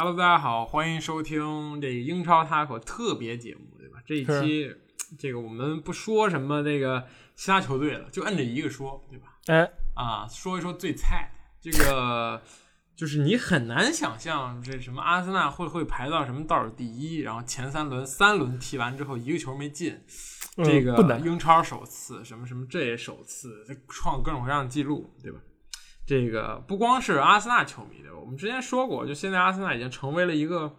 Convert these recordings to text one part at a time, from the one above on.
Hello，大家好，欢迎收听这个英超 Taco 特别节目，对吧？这一期这个我们不说什么这个其他球队了，就按着一个说，对吧？哎，啊，说一说最菜的这个，就是你很难想象这什么阿森纳会会排到什么倒数第一，然后前三轮三轮踢完之后一个球没进，这个英超首次，什么什么这也首次，这创各种各样的记录，对吧？这个不光是阿森纳球迷的，我们之前说过，就现在阿森纳已经成为了一个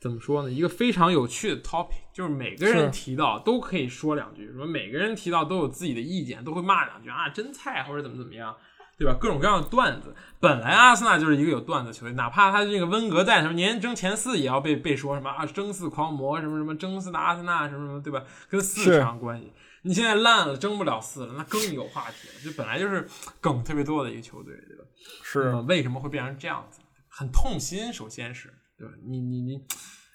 怎么说呢？一个非常有趣的 topic，就是每个人提到都可以说两句，说每个人提到都有自己的意见，都会骂两句啊，真菜或者怎么怎么样，对吧？各种各样的段子。本来阿森纳就是一个有段子球队，哪怕他这个温格在什么年争前四，也要被被说什么啊争四狂魔什么什么争四的阿森纳什么什么，对吧？跟四是扯上关系。你现在烂了，争不了四了，那更有话题了。就本来就是梗特别多的一个球队，对吧？是为什么会变成这样子？很痛心，首先是对吧？你你你，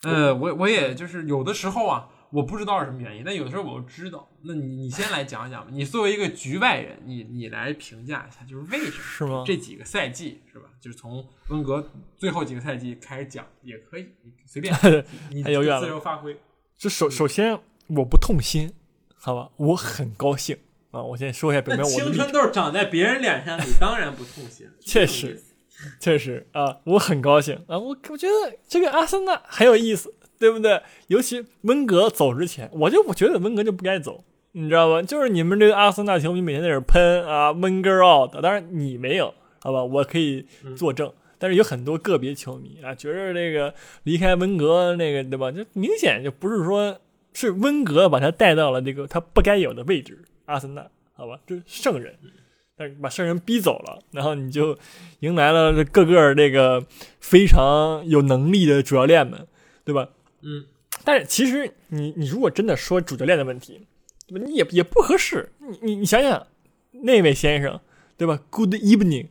呃，我我也就是有的时候啊，我不知道是什么原因，但有的时候我又知道。那你你先来讲讲吧，你作为一个局外人，你你来评价一下，就是为什么是吗？这几个赛季是吧？就是从温格最后几个赛季开始讲也可以，随便，你自由发挥。这首首先我不痛心，好吧，我很高兴啊！我先说一下表那明我的青春，痘长在别人脸上，你当然不痛心。确实确实啊，我很高兴啊！我我觉得这个阿森纳很有意思，对不对？尤其温格走之前，我就我觉得温格就不该走，你知道吧？就是你们这个阿森纳球迷每天在这喷啊，温格 out，当然你没有，好吧？我可以作证。但是有很多个别球迷啊，觉得这个离开温格那个对吧？就明显就不是说是温格把他带到了那个他不该有的位置，阿森纳，好吧？这是圣人，但是把圣人逼走了，然后你就迎来了这各个这个非常有能力的主教练们，对吧？嗯，但是其实你你如果真的说主教练的问题，对吧？你也也不合适。你你你想想，那位先生，对吧？Good evening，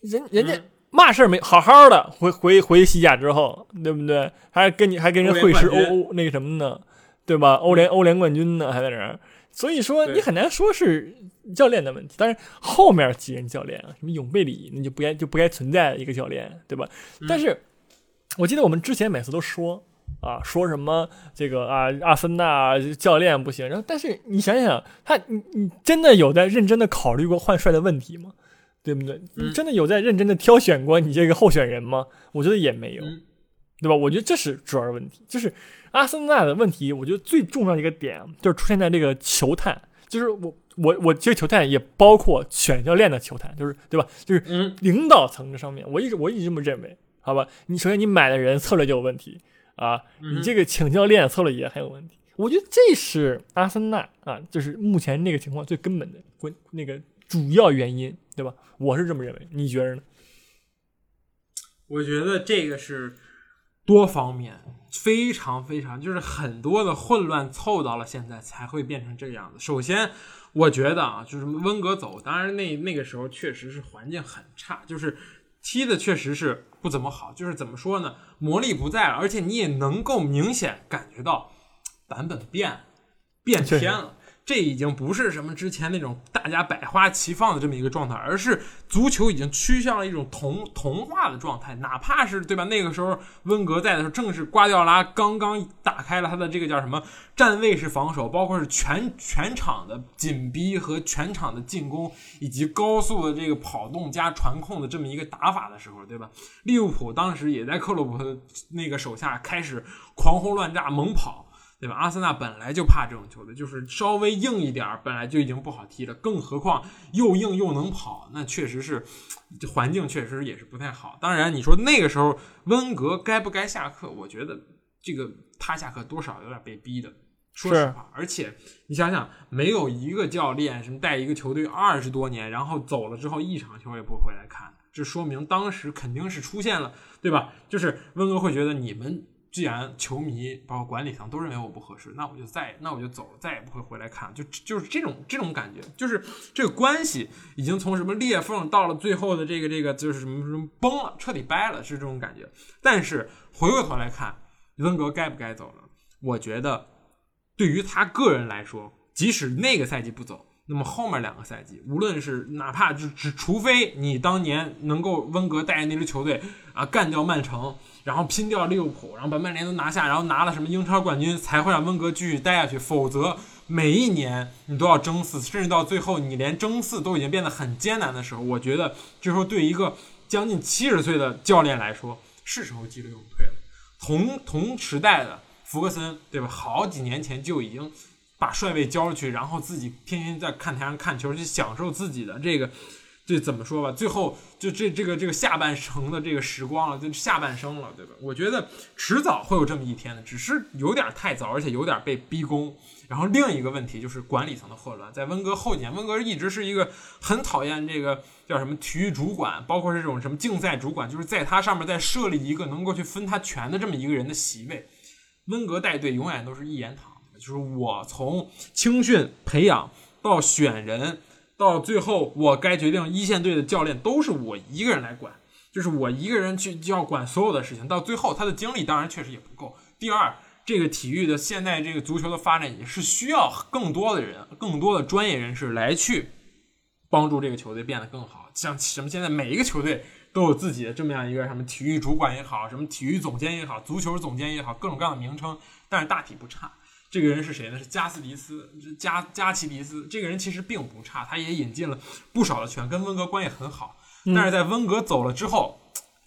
人人家嗯嘛事儿没好好的回回回西甲之后，对不对？还跟你还跟人会师欧欧那个什么呢？对吧？欧联欧联冠军呢还在这儿，所以说你很难说是教练的问题。但是后面几任教练啊，什么永贝里，那就不该就不该存在的一个教练，对吧？嗯但是我记得我们之前每次都说啊，说什么这个啊阿森纳教练不行，然后但是你想想，他你你真的有在认真的考虑过换帅的问题吗？对不对？嗯你真的有在认真的挑选过你这个候选人吗？我觉得也没有，嗯对吧？我觉得这是主要的问题，就是阿森纳的问题。我觉得最重要的一个点啊就是出现在这个球探，就是我我我其实球探也包括选教练的球探，就是对吧？就是嗯，领导层这上面，我一直我一直这么认为，好吧？你首先你买的人策略就有问题啊，嗯你这个请教练策略也很有问题。我觉得这是阿森纳啊，就是目前那个情况最根本的关那个主要原因，对吧？我是这么认为，你觉得呢？我觉得这个是多方面，非常非常，就是很多的混乱凑到了现在才会变成这个样子。首先，我觉得啊，就是温格走，当然那那个时候确实是环境很差，就是踢的确实是不怎么好，就是怎么说呢，魔力不在了，而且你也能够明显感觉到版本变了，变确实偏了。这已经不是什么之前那种大家百花齐放的这么一个状态，而是足球已经趋向了一种同同化的状态。哪怕是对吧？那个时候温格在的时候，正是瓜迪奥拉刚刚打开了他的这个叫什么站位式防守，包括是全 全场的紧逼和全场的进攻，以及高速的这个跑动加传控的这么一个打法的时候，对吧？利物浦当时也在克洛普的那个手下开始狂轰乱炸、猛跑。对吧？阿森纳本来就怕这种球队，就是稍微硬一点儿，本来就已经不好踢了，更何况又硬又能跑，那确实是环境确实也是不太好。当然，你说那个时候温格该不该下课？我觉得这个他下课多少有点被逼的，说实话。而且你想想，没有一个教练什么带一个球队二十多年，然后走了之后一场球也不回来看，这说明当时肯定是出现了，对吧？就是温格会觉得你们。既然球迷包括管理层都认为我不合适，那我就再那我就走，再也不会回来看。就就是这种这种感觉，就是这个关系已经从什么裂缝到了最后的这个这个就是什么什么崩了，彻底掰了，是这种感觉。但是回过头来看，温格该不该走呢？我觉得对于他个人来说，即使那个赛季不走，那么后面两个赛季，无论是哪怕只只除非你当年能够温格带着那支球队啊干掉曼城，然后拼掉利物浦，然后把曼联都拿下，然后拿了什么英超冠军，才会让温格继续待下去。否则每一年你都要争四，甚至到最后你连争四都已经变得很艰难的时候，我觉得这时候对一个将近七十岁的教练来说，是时候急流勇退了。同同时代的福格森，对吧？好几年前就已经。把帅位交出去，然后自己天天在看台上看球，去享受自己的这个，这怎么说吧？最后就这这个这个下半程的这个时光了，就下半生了，对吧？我觉得迟早会有这么一天的，只是有点太早，而且有点被逼宫。然后另一个问题就是管理层的混乱，在温格后几年，温格一直是一个很讨厌这个叫什么体育主管，包括这种什么竞赛主管，就是在他上面再设立一个能够去分他权的这么一个人的席位。温格带队永远都是一言堂。就是我从青训培养到选人，到最后我该决定一线队的教练都是我一个人来管，就是我一个人去就要管所有的事情。到最后他的精力当然确实也不够。第二，这个体育的现在这个足球的发展也是需要更多的人、更多的专业人士来去帮助这个球队变得更好。像什么现在每一个球队都有自己的这么样一个什么体育主管也好，什么体育总监也好，足球总监也好，各种各样的名称，但是大体不差。这个人是谁呢？是加斯迪斯，加加奇迪斯。这个人其实并不差，他也引进了不少的权，跟温格关系很好。但是在温格走了之后，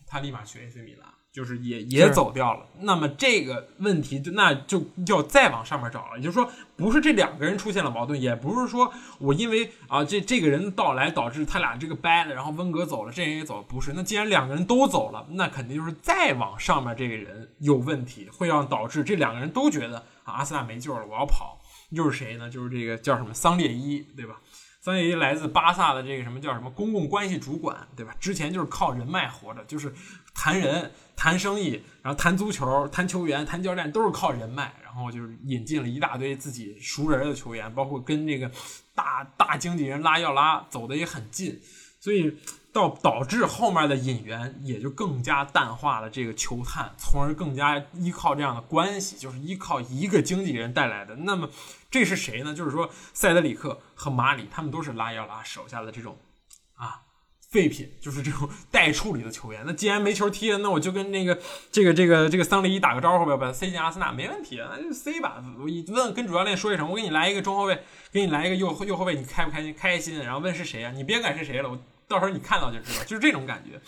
他立马去 AC 米兰。就是也也走掉了，那么这个问题就那就要再往上面找了。也就是说，不是这两个人出现了矛盾，也不是说我因为啊这这个人到来导致他俩这个掰了，然后温格走了，这人也走了，不是。那既然两个人都走了，那肯定就是再往上面这个人有问题，会让导致这两个人都觉得啊阿森纳没救了，我要跑。又是谁呢？就是这个叫什么桑列伊，对吧？桑列伊来自巴萨的这个什么叫什么公共关系主管，对吧？之前就是靠人脉活着，就是谈人。谈生意，然后谈足球，谈球员，谈教练，都是靠人脉。然后就是引进了一大堆自己熟人的球员，包括跟这个大大经纪人拉要拉走的也很近，所以到导致后面的引援也就更加淡化了这个球探，从而更加依靠这样的关系，就是依靠一个经纪人带来的。那么这是谁呢？就是说塞德里克和马里，他们都是拉要拉手下的这种啊。废品就是这种 待处理的球员。那既然没球踢了，那我就跟那个这个这个这个桑雷伊打个招呼呗，把他塞进阿森纳没问题，那就塞吧。我一问跟主教练说一声，我给你来一个中后卫，给你来一个右右后卫，你开不开心？开心。然后问是谁啊？你别管是谁了，我到时候你看到就知道，就是这种感觉。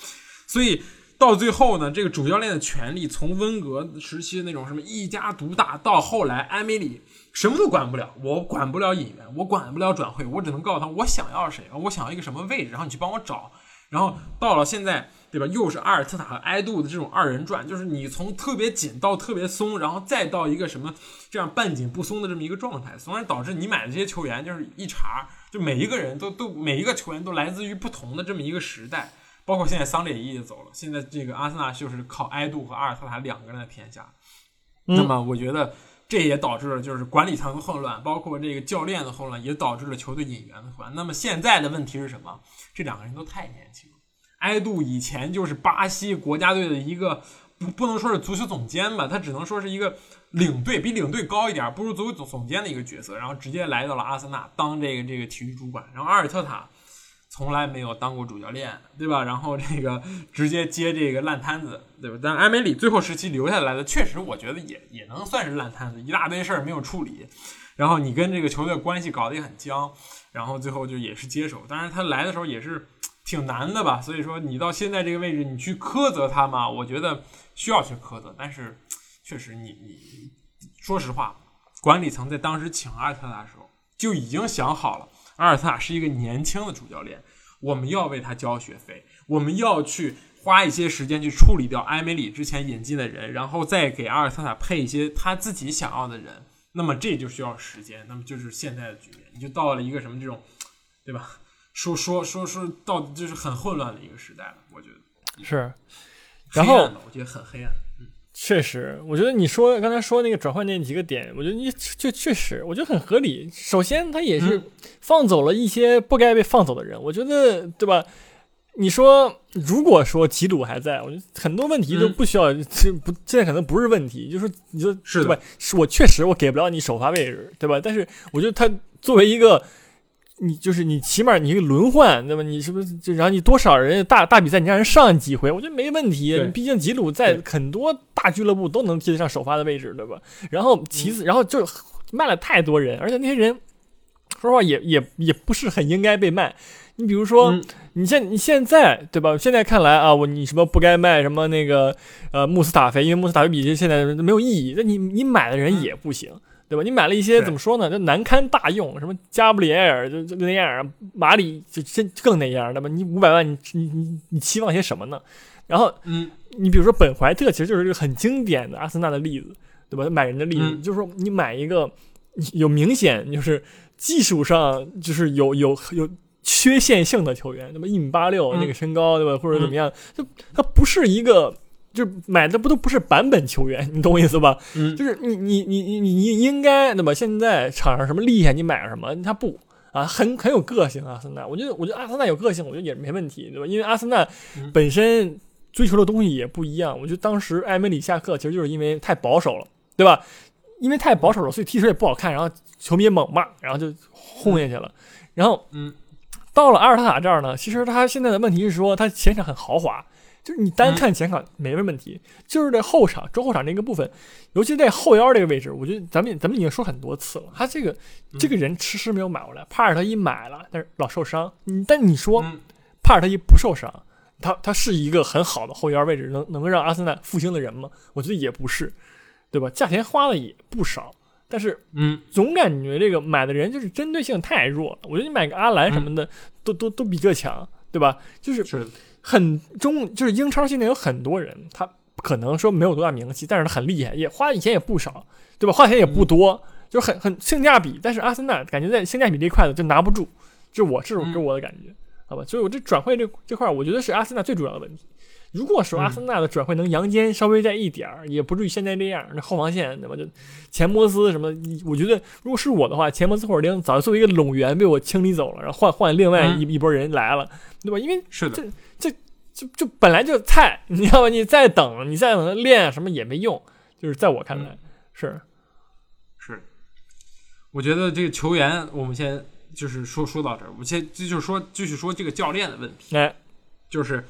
所以到最后呢，这个主教练的权利从温格时期的那种什么一家独大，到后来埃梅里。什么都管不了，我管不了引援，我管不了转会，我只能告诉他我想要谁，我想要一个什么位置，然后你去帮我找。然后到了现在，对吧？又是阿尔特塔和埃杜的这种二人转，就是你从特别紧到特别松，然后再到一个什么这样半紧不松的这么一个状态，从而导致你买的这些球员就是一茬，就每一个人都都每一个球员都来自于不同的这么一个时代。包括现在桑列伊也走了，现在这个阿森纳就是靠埃杜和阿尔特塔两个人的天下。那么我觉得。这也导致了就是管理层的混乱，包括这个教练的混乱，也导致了球队引援的混乱。那么现在的问题是什么？这两个人都太年轻了。埃杜以前就是巴西国家队的一个不不能说是足球总监吧，他只能说是一个领队，比领队高一点，不如足球总总监的一个角色。然后直接来到了阿森纳当这个这个体育主管。然后阿尔特塔。从来没有当过主教练，对吧？然后这个 直接接这个烂摊子，对吧？但埃梅里最后时期留下来的，确实我觉得也也能算是烂摊子，一大堆事儿没有处理。然后你跟这个球队关系搞得也很僵，然后最后就也是接手。当然他来的时候也是挺难的吧？所以说你到现在这个位置，你去苛责他嘛？我觉得需要去苛责，但是确实你你说实话，管理层在当时请阿尔特塔的时候就已经想好了。阿尔特塔是一个年轻的主教练，我们要为他交学费，我们要去花一些时间去处理掉埃梅里之前引进的人，然后再给阿尔特塔配一些他自己想要的人。那么这就需要时间，那么就是现在的局面，你就到了一个什么这种，对吧？说说说说到就是很混乱的一个时代了，我觉得是。然后我觉得很黑暗。确实，我觉得你说刚才说那个转换那几个点，我觉得你就确实，我觉得很合理。首先，他也是放走了一些不该被放走的人，我觉得，对吧？你说，如果说吉鲁还在，我觉得很多问题都不需要，这不现在可能不是问题，就是你说对吧？是我确实我给不了你首发位置，对吧？但是我觉得他作为一个你就是你起码你一个轮换，对吧？你是不是就然后你多少人大大比赛你让人上几回，我觉得没问题。对毕竟吉鲁在很多大俱乐部都能踢得上首发的位置，对吧？然后其嗯次，然后就卖了太多人，而且那些人说实话也也也不是很应该被卖。你比如说，嗯你现你现在对吧？现在看来啊，我你什么不该卖什么那个呃穆斯塔菲，因为穆斯塔菲比这现在没有意义。那你你买的人也不行，对吧？你买了一些怎么说呢？就难堪大用，什么加布里埃尔就就那样，马里就真更那样，对吧？你五百万你你你你期望些什么呢？然后嗯你比如说本怀特，其实就是一个很经典的阿森纳的例子，对吧？买人的例子，嗯就是说你买一个有明显就是技术上就是有有有缺陷性的球员，那么？一米八六嗯那个身高，对吧？或者怎么样，就他不是一个。就买的不都不是版本球员，你懂我意思吧？嗯就是你你你你你你应该对吧？现在场上什么厉害，你买什么，他不啊，很很有个性。阿森纳，我觉得我觉得阿森纳有个性，我觉得也没问题，对吧？因为阿森纳嗯本身追求的东西也不一样。我觉得当时埃梅里下课其实就是因为太保守了，对吧？因为太保守了，所以踢球也不好看，然后球迷也猛骂，然后就轰下去了。然后嗯到了阿尔塔塔这儿呢，其实他现在的问题是说他前场很豪华，就是你单嗯看前场没问题，就是在后场中后场那个部分，尤其在后腰这个位置，我觉得咱们咱们已经说很多次了，他这个嗯这个人迟迟没有买过来，帕尔特伊买了，但是老受伤。你但你说嗯帕尔特伊不受伤，他他是一个很好的后腰位置，能能够让阿森纳复兴的人吗？我觉得也不是，对吧？价钱花的也不少，但是嗯总感觉这个买的人就是针对性太弱了。我觉得你买个阿兰什么的，都都都比这强，对吧？就是很中，就是英超现在有很多人，他可能说没有多大名气，但是他很厉害，也花的钱也不少，对吧？花钱也不多，就是很很性价比。但是阿森纳感觉在性价比这块子就拿不住，就我是嗯给我的感觉，好吧？所以我这转会这这块儿，我觉得是阿森纳最主要的问题。如果说阿森纳的转会能阳间稍微在一点儿，也不至于现在这样。那后防线对吧？就钱摩斯什么，我觉得如果是我的话，钱摩斯或者丁早就作为一个拢员被我清理走了，然后换换另外一、一波人来了，对吧？因为是的，这这就就本来就菜，你知道吧？你再等，你再等他练什么也没用。就是在我看来、嗯是，是，我觉得这个球员，我们先就是说说到这儿，我们先这就是说继续说这个教练的问题，哎，就是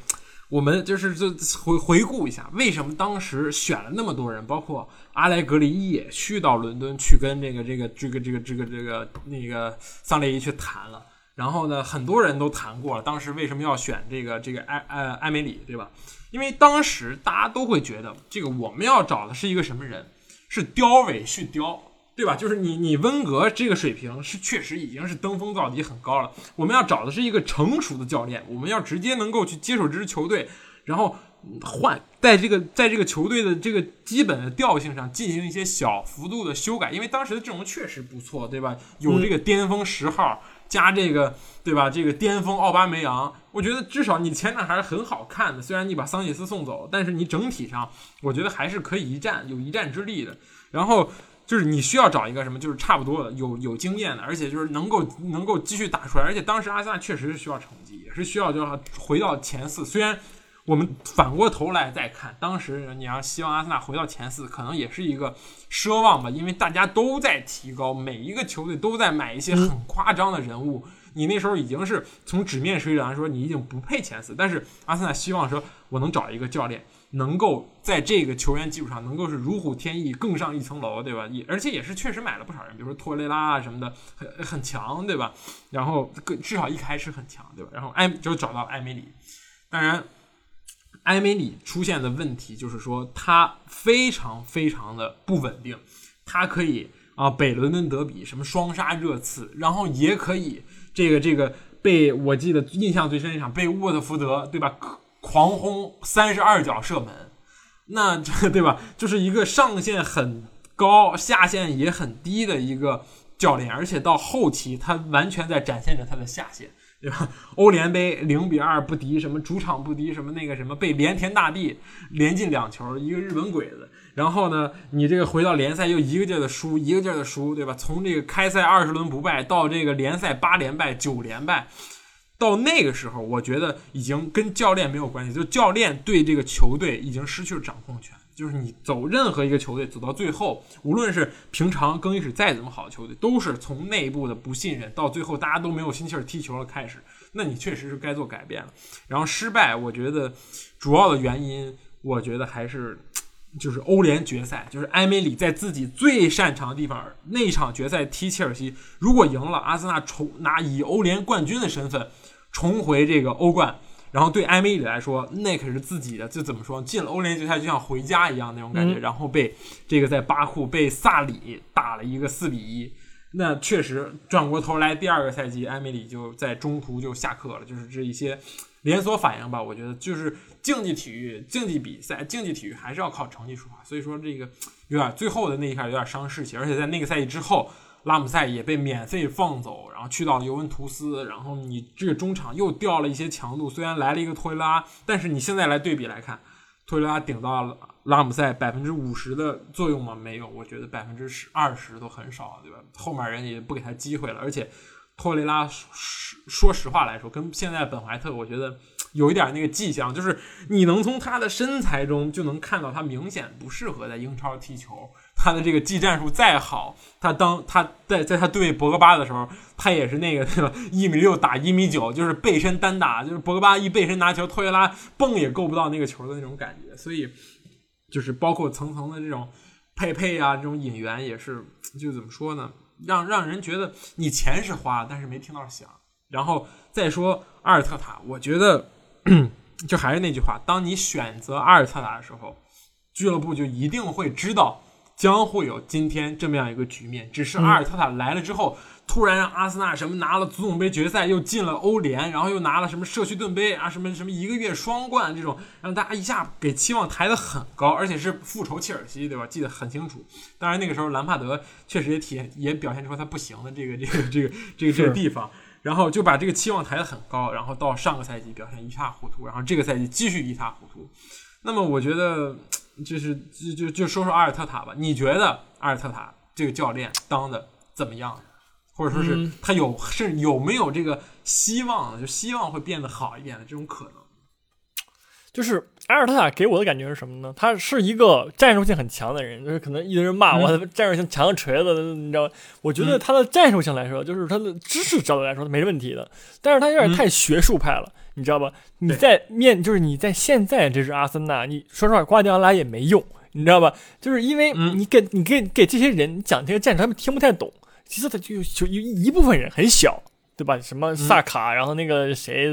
我们就是就回回顾一下，为什么当时选了那么多人，包括阿莱格里也去到伦敦去跟这个这个这个这个这个这个那个桑列伊去谈了。然后呢，很多人都谈过了，当时为什么要选这个这个埃呃埃梅里，对吧？因为当时大家都会觉得，这个我们要找的是一个什么人？是雕尾续貂，对吧？就是你你温格这个水平是确实已经是登峰造极很高了。我们要找的是一个成熟的教练，我们要直接能够去接手这支球队，然后换在这个在这个球队的这个基本的调性上进行一些小幅度的修改，因为当时的阵容确实不错，对吧？有这个巅峰十号。加这个对吧？这个巅峰奥巴梅扬，我觉得至少你前场还是很好看的。虽然你把桑切斯送走，但是你整体上我觉得还是可以一战，有一战之力的。然后就是你需要找一个什么，就是差不多的，有有经验的，而且就是能够能够继续打出来。而且当时阿森纳确实是需要成绩，也是需要就是回到前四。虽然我们反过头来再看，当时你要希望阿森纳回到前四，可能也是一个奢望吧，因为大家都在提高，每一个球队都在买一些很夸张的人物。你那时候已经是从纸面水准来说，你已经不配前四，但是阿森纳希望说，我能找一个教练，能够在这个球员基础上，能够是如虎添翼，更上一层楼，对吧？也而且也是确实买了不少人，比如说托雷拉啊什么的，很很强，对吧？然后至少一开始很强，对吧？然后艾就找到艾梅里，当然。艾梅里出现的问题就是说，他非常非常的不稳定，他可以啊，北伦敦德比什么双杀热刺，然后也可以这个这个被我记得印象最深一场被沃特福德对吧狂轰三十二脚射门，那这对吧就是一个上限很高，下限也很低的一个教练，而且到后期他完全在展现着他的下限。对吧？欧联杯零比二不敌什么主场不敌什么那个什么被连田大地连进两球，一个日本鬼子。然后呢，你这个回到联赛又一个劲儿的输，一个劲儿的输，对吧？从这个开赛二十轮不败到这个联赛八连败、九连败，到那个时候，我觉得已经跟教练没有关系，就教练对这个球队已经失去了掌控权。就是你走任何一个球队走到最后，无论是平常更衣室再怎么好的球队，都是从内部的不信任到最后大家都没有心气儿踢球了开始。那你确实是该做改变了。然后失败，我觉得主要的原因，我觉得还是就是欧联决赛，就是埃梅里在自己最擅长的地方那一场决赛踢切尔西，如果赢了，阿森纳重拿以欧联冠军的身份重回这个欧冠。然后对埃梅里来说，那可是自己的，就怎么说，进了欧联决赛就像回家一样那种感觉。然后被这个在巴库被萨里打了一个四比一，那确实转过头来，第二个赛季埃梅里就在中途就下课了。就是这一些连锁反应吧，我觉得就是竞技体育、竞技比赛、竞技体育还是要靠成绩说话。所以说这个有点最后的那一下有点伤士气，而且在那个赛季之后。拉姆塞也被免费放走，然后去到尤文图斯，然后你这个中场又掉了一些强度。虽然来了一个托雷拉，但是你现在来对比来看，托雷拉顶到了拉姆塞百分之五十的作用吗？没有，我觉得百分之十二十都很少，对吧？后面人也不给他机会了，而且托雷拉说说实话来说，跟现在本怀特，我觉得有一点那个迹象，就是你能从他的身材中就能看到他明显不适合在英超踢球。他的这个技战术再好，他当他在在他对博格巴的时候，他也是那个对吧？一米六打一米九，就是背身单打，就是博格巴一背身拿球，托雷拉蹦也够不到那个球的那种感觉。所以，就是包括层层的这种配配啊，这种引援也是，就怎么说呢？让让人觉得你钱是花了，但是没听到响。然后再说阿尔特塔，我觉得就还是那句话，当你选择阿尔特塔的时候，俱乐部就一定会知道。将会有今天这么样一个局面，只是阿尔特塔来了之后，突然让阿森纳什么拿了足总杯决赛，又进了欧联，然后又拿了什么社区盾杯啊，什么什么一个月双冠这种，让大家一下给期望抬得很高，而且是复仇切尔西，对吧？记得很清楚。当然那个时候兰帕德确实也体现也表现出他不行的这个这个这个这个这个地方，然后就把这个期望抬得很高，然后到上个赛季表现一塌糊涂，然后这个赛季继续一塌糊涂。那么我觉得。就是就就就说说阿尔特塔吧，你觉得阿尔特塔这个教练当的怎么样？或者说是他有是有没有这个希望？就希望会变得好一点的这种可能？就是阿尔特塔给我的感觉是什么呢？他是一个战术性很强的人，就是可能一堆人骂我 战术性强的锤子，你知道？我觉得他的战术性来说，就是他的知识角度来说没问题的，但是他有点太学术派了。你知道吧？你在面就是你在现在这支阿森纳，你说实话，瓜迪奥拉也没用，你知道吧？就是因为你给你给给这些人讲这个战术，他们听不太懂。其次他就就有一部分人很小，对吧？什么萨卡，然后那个谁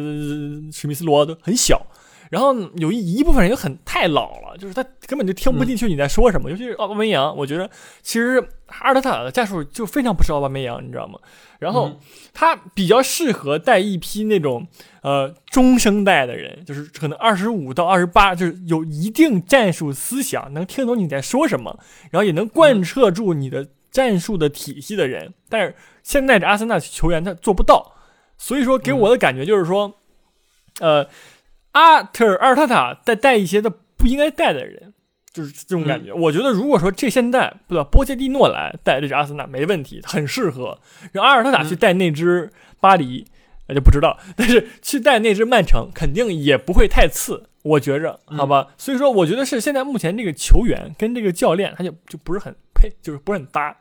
史密斯罗都很小。然后有一一部分人又很太老了，就是他根本就听不进去你在说什么。尤其是奥巴梅扬，我觉得其实阿尔特塔的战术就非常不适合奥巴梅扬，你知道吗？然后他比较适合带一批那种呃中生代的人，就是可能二十五到二十八，就是有一定战术思想，能听懂你在说什么，然后也能贯彻住你的战术的体系的人。但是现在这阿森纳球员他做不到，所以说给我的感觉就是说，呃。阿特尔阿尔塔塔带带一些他不应该带的人，就是这种感觉。我觉得如果说这现在不对，波切蒂诺来带这支阿森纳没问题，很适合。让阿尔塔塔去带那支巴黎，那就不知道。但是去带那支曼城，肯定也不会太次，我觉着，好吧。所以说，我觉得是现在目前这个球员跟这个教练，他就就不是很配，就是不是很搭，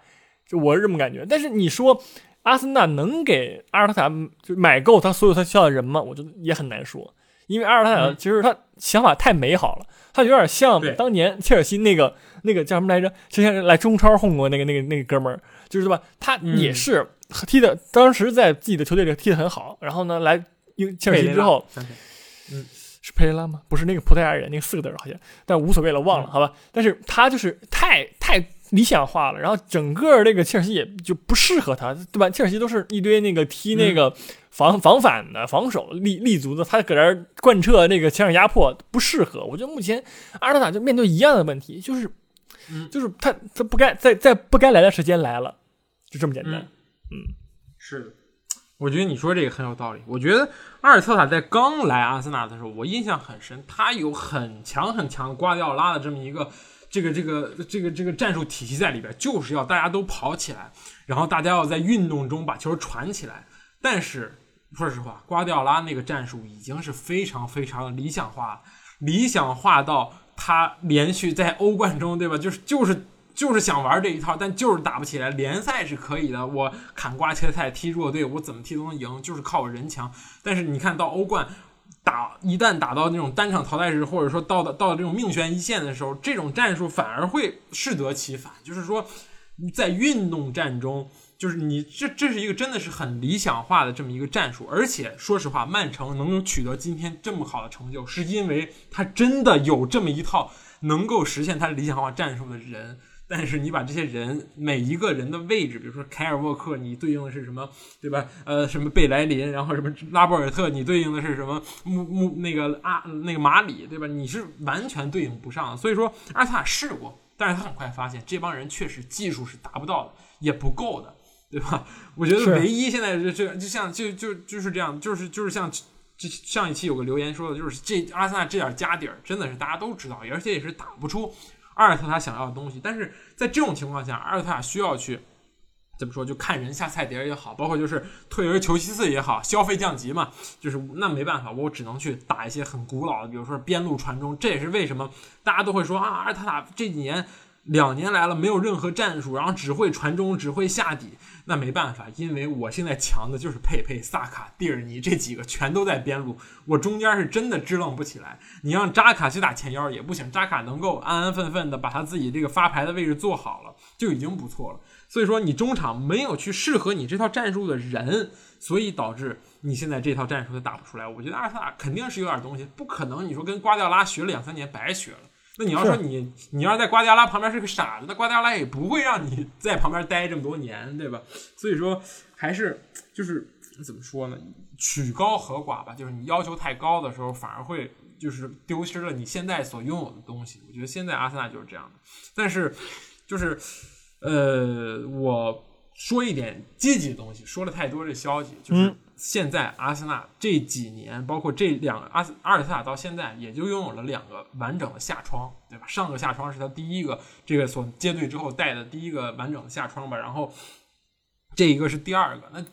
就我是这么感觉。但是你说阿森纳能给阿尔特塔就买够他所有他需要的人吗？我觉得也很难说。因为阿尔特塔其实他想法太美好了，他有点像当年切尔西那个那个叫什么来着？之前来中超混过那个那个那个哥们儿，就是吧？他也是踢的，当时在自己的球队里踢的很好。然后呢，来切尔西之后，嗯，是佩雷拉吗？不是那个葡萄牙人，那个四个字好像，但无所谓了，忘了，好吧。但是他就是太太理想化了，然后整个这个切尔西也就不适合他，对吧？切尔西都是一堆那个踢那个。防防反的防守立立足的，他搁这儿贯彻那个前场压迫不适合。我觉得目前阿尔特塔就面对一样的问题，就是，就是他他不该在在不该来的时间来了，就这么简单。嗯，是的，我觉得你说这个很有道理。我觉得阿尔特塔在刚来阿森纳的时候，我印象很深，他有很强很强瓜迪奥拉的这么一个这个这个这个这个战术体系在里边，就是要大家都跑起来，然后大家要在运动中把球传起来，但是。说实话，瓜迪奥拉那个战术已经是非常非常理想化，理想化到他连续在欧冠中，对吧？就是就是就是想玩这一套，但就是打不起来。联赛是可以的，我砍瓜切菜踢弱队，我怎么踢都能赢，就是靠我人强。但是你看到欧冠打，一旦打到那种单场淘汰时，或者说到的到这种命悬一线的时候，这种战术反而会适得其反，就是说在运动战中。就是你这这是一个真的是很理想化的这么一个战术，而且说实话，曼城能取得今天这么好的成就，是因为他真的有这么一套能够实现他理想化战术的人。但是你把这些人每一个人的位置，比如说凯尔沃克，你对应的是什么，对吧？呃，什么贝莱林，然后什么拉波尔特，你对应的是什么穆穆那个阿那个马里，对吧？你是完全对应不上。所以说，阿尔塔试过，但是他很快发现这帮人确实技术是达不到的，也不够的。对吧？我觉得唯一现在这这就像就就就是这样，就是就是像这上一期有个留言说的，就是这阿森纳这点家底儿真的是大家都知道，而且也是打不出阿尔特塔想要的东西。但是在这种情况下，阿尔特塔需要去怎么说？就看人下菜碟也好，包括就是退而求其次也好，消费降级嘛，就是那没办法，我只能去打一些很古老的，比如说边路传中。这也是为什么大家都会说啊，阿尔特塔这几年。两年来了，没有任何战术，然后只会传中，只会下底。那没办法，因为我现在强的就是佩佩、萨卡、蒂尔尼这几个，全都在边路，我中间是真的支棱不起来。你让扎卡去打前腰也不行，扎卡能够安安分分的把他自己这个发牌的位置做好了，就已经不错了。所以说，你中场没有去适合你这套战术的人，所以导致你现在这套战术都打不出来。我觉得阿尔塔肯定是有点东西，不可能你说跟瓜迪奥拉学了两三年白学了。那你要说你，你要是在瓜迪奥拉旁边是个傻子，那瓜迪奥拉也不会让你 在旁边待这么多年，对吧？所以说，还是就是怎么说呢？曲高和寡吧。就是你要求太高的时候，反而会就是丢失了你现在所拥有的东西。我觉得现在阿森纳就是这样的。但是，就是呃，我说一点积极的东西，说了太多这消息，就是。现在阿森纳这几年，包括这两阿阿尔特塔到现在，也就拥有了两个完整的下窗，对吧？上个下窗是他第一个这个所接队之后带的第一个完整的下窗吧，然后这一个是第二个。那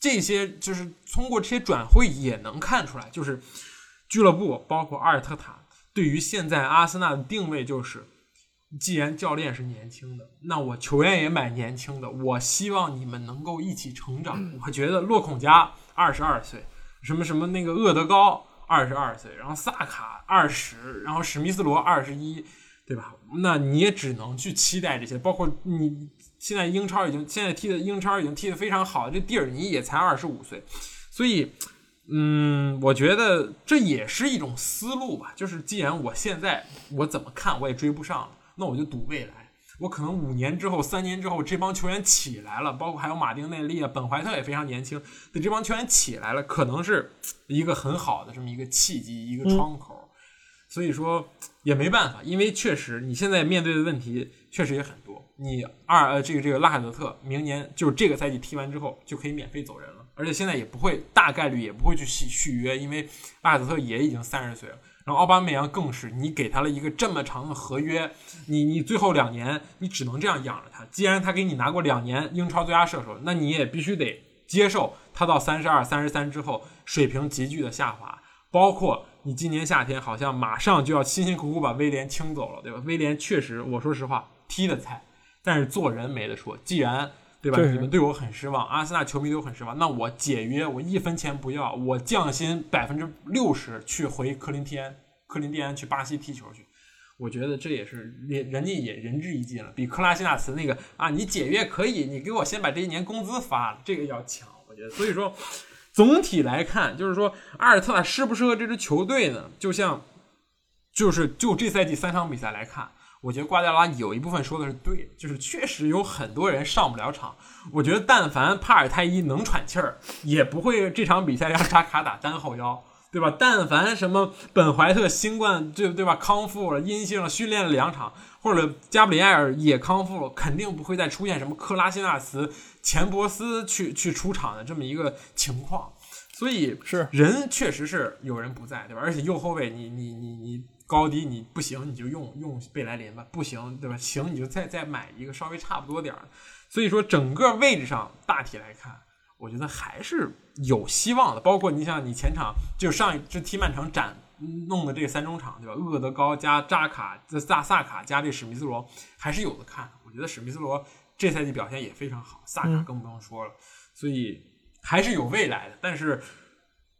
这些就是通过这些转会也能看出来，就是俱乐部包括阿尔特塔对于现在阿森纳的定位就是。既然教练是年轻的，那我球员也买年轻的。我希望你们能够一起成长。我觉得洛孔加二十二岁，什么什么那个厄德高二十二岁，然后萨卡二十，然后史密斯罗二十一，对吧？那你也只能去期待这些。包括你现在英超已经现在踢的英超已经踢得非常好，这蒂尔尼也才二十五岁，所以，嗯，我觉得这也是一种思路吧。就是既然我现在我怎么看我也追不上了。那我就赌未来，我可能五年之后、三年之后，这帮球员起来了，包括还有马丁内利啊、本怀特也非常年轻，等这帮球员起来了，可能是一个很好的这么一个契机、一个窗口。所以说也没办法，因为确实你现在面对的问题确实也很多。你二呃这个这个拉海德特明年就是这个赛季踢完之后就可以免费走人了，而且现在也不会大概率也不会去续续约，因为拉海德特也已经三十岁了。然后奥巴梅扬更是，你给他了一个这么长的合约，你你最后两年你只能这样养着他。既然他给你拿过两年英超最佳射手，那你也必须得接受他到三十二、三十三之后水平急剧的下滑。包括你今年夏天好像马上就要辛辛苦苦把威廉清走了，对吧？威廉确实，我说实话踢的菜，但是做人没得说。既然对吧？你们对我很失望，阿森纳球迷都很失望。那我解约，我一分钱不要，我降薪百分之六十去回克林蒂安，克林蒂安去巴西踢球去。我觉得这也是人人家也仁至义尽了，比克拉西纳茨那个啊，你解约可以，你给我先把这一年工资发了，这个要强。我觉得，所以说总体来看，就是说阿尔特塔适不适合这支球队呢？就像就是就这赛季三场比赛来看。我觉得瓜迪奥拉有一部分说的是对的，就是确实有很多人上不了场。我觉得但凡帕尔泰伊能喘气儿，也不会这场比赛让扎卡打单后腰，对吧？但凡什么本怀特新冠对对吧康复了，阴性了，训练了两场，或者加布里埃尔也康复了，肯定不会再出现什么克拉西纳茨、钱伯斯去去出场的这么一个情况。所以是人确实是有人不在，对吧？而且右后卫，你你你你。高低你不行，你就用用贝莱林吧，不行，对吧？行，你就再再买一个稍微差不多点儿。所以说，整个位置上大体来看，我我觉得还是有希望的。包括你像你前场就上一支踢曼城展弄的这个三中场，对吧？厄德高加扎卡、萨萨卡加这史密斯罗还是有的看。我觉得史密斯罗这赛季表现也非常好，萨卡更不用说了，所以还是有未来的。但是，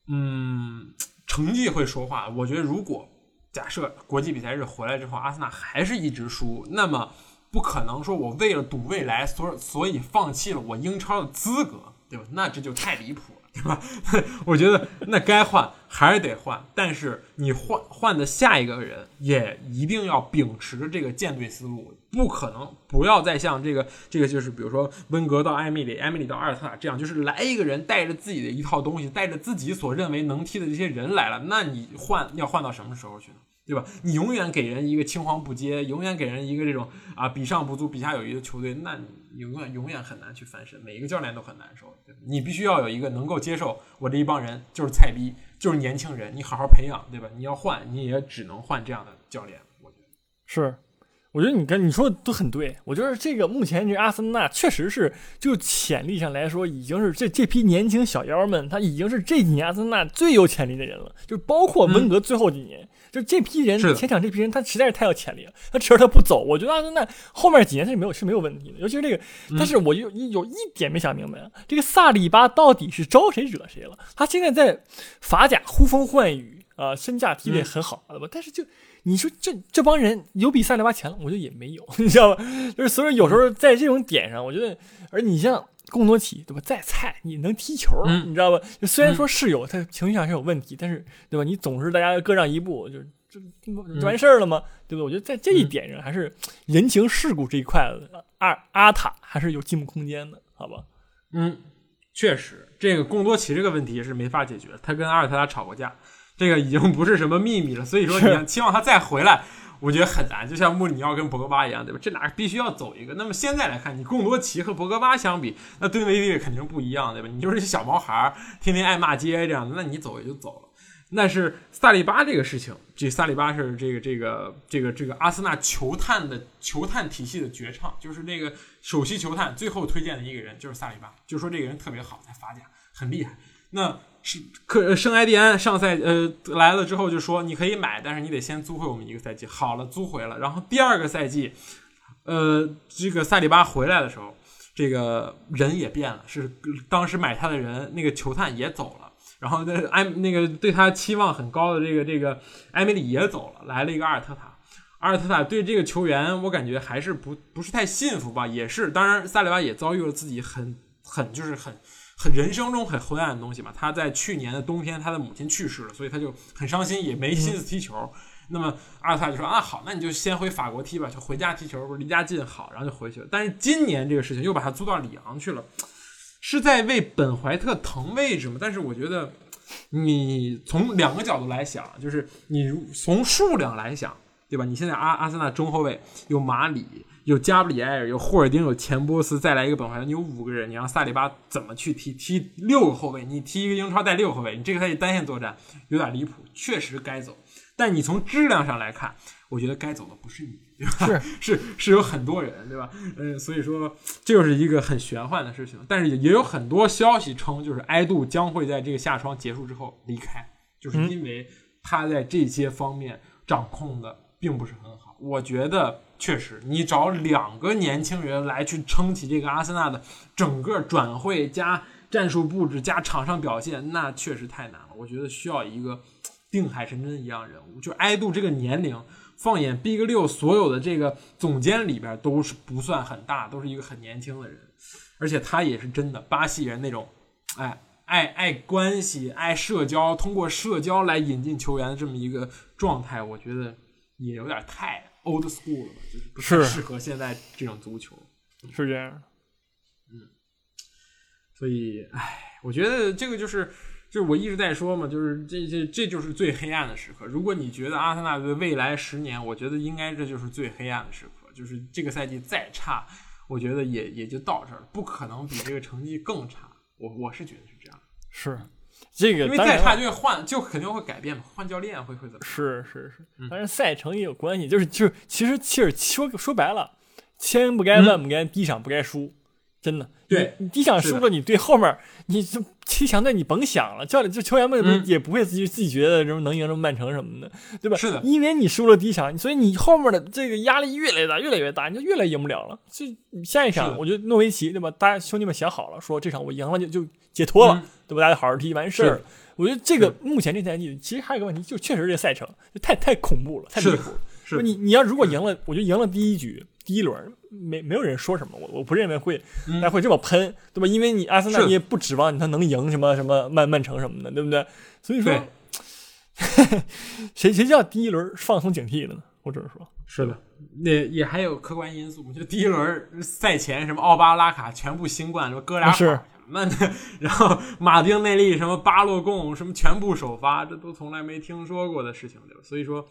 嗯，成绩会说话。我觉得如果假设国际比赛日回来之后，阿森纳还是一直输，那么不可能说我为了赌未来，所所以放弃了我英超的资格，对吧？那这就太离谱了，对吧？我觉得那该换还是得换，但是你换换的下一个人也一定要秉持着这个舰队思路，不可能不要再像这个这个就是比如说温格到埃米里，埃米里到阿尔特塔这样，就是来一个人带着自己的一套东西，带着自己所认为能踢的这些人来了，那你换要换到什么时候去呢？对吧？你永远给人一个青黄不接，永远给人一个这种啊比上不足、比下有余的球队，那你永远永远很难去翻身。每一个教练都很难受？你必须要有一个能够接受我这一帮人就是菜逼，就是年轻人，你好好培养，对吧？你要换，你也只能换这样的教练。我觉得是。我觉得你跟你说的都很对，我觉得这个目前这阿森纳确实是就潜力上来说，已经是这这批年轻小妖们，他已经是这几年阿森纳最有潜力的人了。就包括温格最后几年，就这批人前场这批人，他实在是太有潜力了。他只要他不走，我觉得阿森纳后面几年他是没有是没有问题的。尤其是这个，但是我就有一点没想明白，这个萨里巴到底是招谁惹谁了？他现在在法甲呼风唤雨啊，身价踢得很好，对吧？但是就。你说这这帮人有比萨利巴强了，我觉得也没有，你知道吧？就是所以有时候在这种点上，我觉得，而你像贡多齐，对吧？再菜你能踢球，你知道吧？就虽然说是有他情绪上是有问题，但是对吧？你总是大家各让一步，就就就完事儿了吗？对不对？我觉得在这一点上，还是人情世故这一块，阿阿塔还是有进步空间的，好吧？嗯，确实，这个贡多齐这个问题是没法解决，他跟阿尔特塔吵过架。这个已经不是什么秘密了，所以说你期望他再回来，我觉得很难。就像穆里尼奥跟博格巴一样，对吧？这俩必须要走一个。那么现在来看，你贡多齐和博格巴相比，那吨位肯定不一样，对吧？你就是小毛孩儿，天天爱骂街这样的，那你走也就走了。但是萨利巴这个事情，这萨利巴是这个这个这个这个阿森纳球探的球探体系的绝唱，就是那个首席球探最后推荐的一个人就是萨利巴，就说这个人特别好，在法甲很厉害。那是克圣埃蒂安上赛呃来了之后就说你可以买，但是你得先租回我们一个赛季。好了，租回了。然后第二个赛季，呃，这个萨里巴回来的时候，这个人也变了，是当时买他的人那个球探也走了。然后那埃那个对他期望很高的这个这个埃梅里也走了，来了一个阿尔特塔。阿尔特塔对这个球员，我感觉还是不不是太信服吧。也是，当然萨里巴也遭遇了自己很很就是很。很人生中很灰暗的东西嘛，他在去年的冬天，他的母亲去世了，所以他就很伤心，也没心思踢球。那么阿尔特塔就说啊，好，那你就先回法国踢吧，就回家踢球，不是离家近好，然后就回去了。但是今年这个事情又把他租到里昂去了，是在为本怀特腾位置吗？但是我觉得，你从两个角度来想，就是你从数量来想，对吧？你现在阿阿森纳中后卫有马里。有加布里埃尔，有霍尔丁，有钱波斯，再来一个本怀特，你有五个人，你让萨里巴怎么去踢？踢六个后卫，你踢一个英超带六个后卫，你这个赛季单线作战有点离谱，确实该走。但你从质量上来看，我觉得该走的不是你，对吧？是是是有很多人，对吧？嗯，所以说这就是一个很玄幻的事情。但是也也有很多消息称，就是埃杜将会在这个夏窗结束之后离开，就是因为他在这些方面掌控的并不是很好。我觉得。确实，你找两个年轻人来去撑起这个阿森纳的整个转会加战术布置加场上表现，那确实太难了。我觉得需要一个定海神针一样人物。就埃杜这个年龄，放眼 Big 六所有的这个总监里边都是不算很大，都是一个很年轻的人，而且他也是真的巴西人那种，哎，爱爱关系、爱社交，通过社交来引进球员的这么一个状态，我觉得也有点太。Old school 了，就是不太适合现在这种足球，是这样。嗯，所以，唉，我觉得这个就是，就是我一直在说嘛，就是这这这就是最黑暗的时刻。如果你觉得阿森纳队未来十年，我觉得应该这就是最黑暗的时刻。就是这个赛季再差，我觉得也也就到这儿，不可能比这个成绩更差。我我是觉得是这样。是。这个因为再差就换，就肯定会改变嘛，换教练会会怎么？是是是，但是赛程也有关系，就是就是，其实其实说说白了，千不该万不该，第一场不该输，真的。对你第一场输了，你对后面你就七强队你甭想了，教练就球员们嗯也不会自己自己觉得什么能赢什么曼城什么的，对吧？是的因为你输了第一场，所以你后面的这个压力越来越大，越来越大，你就越来越赢不了了。这下一场，我觉得诺维奇对吧？大家兄弟们想好了，说这场我赢了就就解脱了，嗯对吧？大家好好踢完事。我觉得这个目前这赛季其实还有一个问题，就确实这赛程就太太恐怖了，太离是谱了。你你要如果赢了，我觉得赢了第一局第一轮，没没有人说什么，我我不认为会嗯大家会这么喷，对吧？因为你阿森纳你也不指望他能赢什么什么曼曼城什么的，对不对？所以说，谁谁叫第一轮放松警惕了呢？我只能说，是的，那也还有客观因素。就第一轮赛前，什么奥巴拉卡全部新冠，什么哥俩是什么的，然后马丁内利、什么巴洛贡、什么全部首发，这都从来没听说过的事情，对吧？所以说，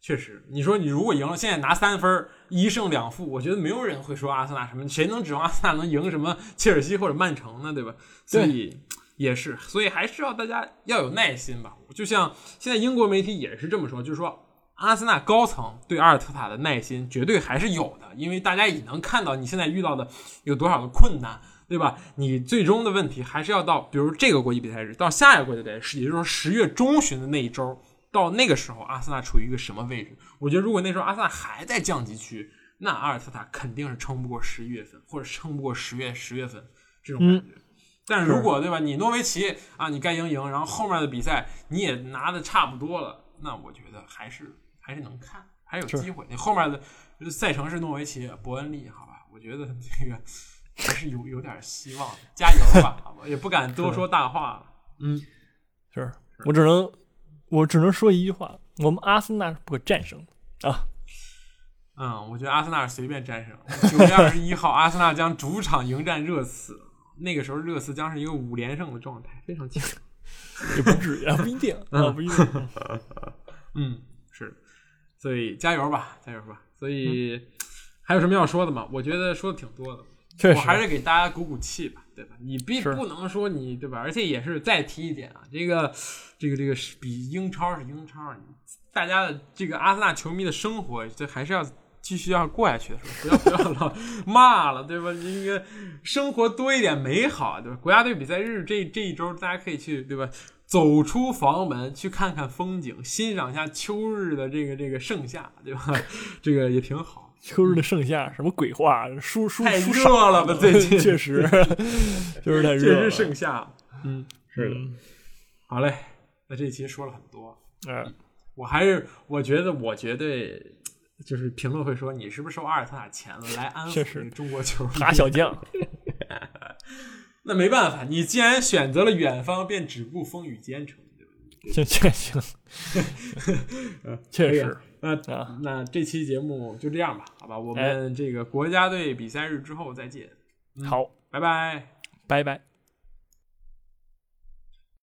确实，你说你如果赢了，现在拿三分，一胜两负，我觉得没有人会说阿森纳什么，谁能指望阿森纳能赢什么切尔西或者曼城呢？对吧？所以也是，所以还是要大家要有耐心吧。就像现在英国媒体也是这么说，就是说。阿森纳高层对阿尔特塔的耐心绝对还是有的，因为大家也能看到你现在遇到的有多少的困难，对吧？你最终的问题还是要到，比如这个国际比赛日到下一个国际比赛日，也就是说十月中旬的那一周，到那个时候，阿森纳处于一个什么位置？我觉得如果那时候阿森纳还在降级区，那阿尔特塔肯定是撑不过十一月份，或者撑不过十月十月份这种感觉。但是如果对吧，你诺维奇啊，你该赢赢，然后后面的比赛你也拿的差不多了，那我觉得还是还是能看，还有机会。你后面的赛程是诺维奇、伯恩利，好吧？我觉得这个还是有有点希望的，加油吧？也不敢多说大话了。嗯，是我只能我只能说一句话：我们阿森纳是不可战胜的啊！嗯，我觉得阿森纳是随便战胜。九月二十一号，阿森纳将主场迎战热刺，那个时候热刺将是一个五连胜的状态，非常强。也不至于啊，不一定 啊，不一定。嗯，是，所以加油吧，加油吧。所以、还有什么要说的吗？我觉得说的挺多的。确实，我还是给大家鼓鼓气吧，对吧？你必不能说你对吧？而且也是再提一点啊，这个这个这个是比英超是英超，大家的这个阿森纳球迷的生活，这还是要继续要过下去的，是吧？不要不要老骂了，对吧？这个生活多一点美好，对吧？国家队比赛日这这一周，大家可以去，对吧？走出房门去看看风景，欣赏一下秋日的这个这个盛夏，对吧？这个也挺好。秋日的盛夏，什么鬼话？书书太书热了吧 最近确实，就是太热确了。实盛夏，嗯，是的。嗯，好嘞，那这期说了很多，嗯，我还是我觉得我绝对就是评论会说你是不是收阿尔特塔钱了来安抚中国球迷？打小将，那没办法，你既然选择了远方，便只顾风雨兼程，对吧？这这行，确实那啊，那这期节目就这样吧，好吧？我们这个国家队比赛日之后再见，嗯好，拜拜。拜拜。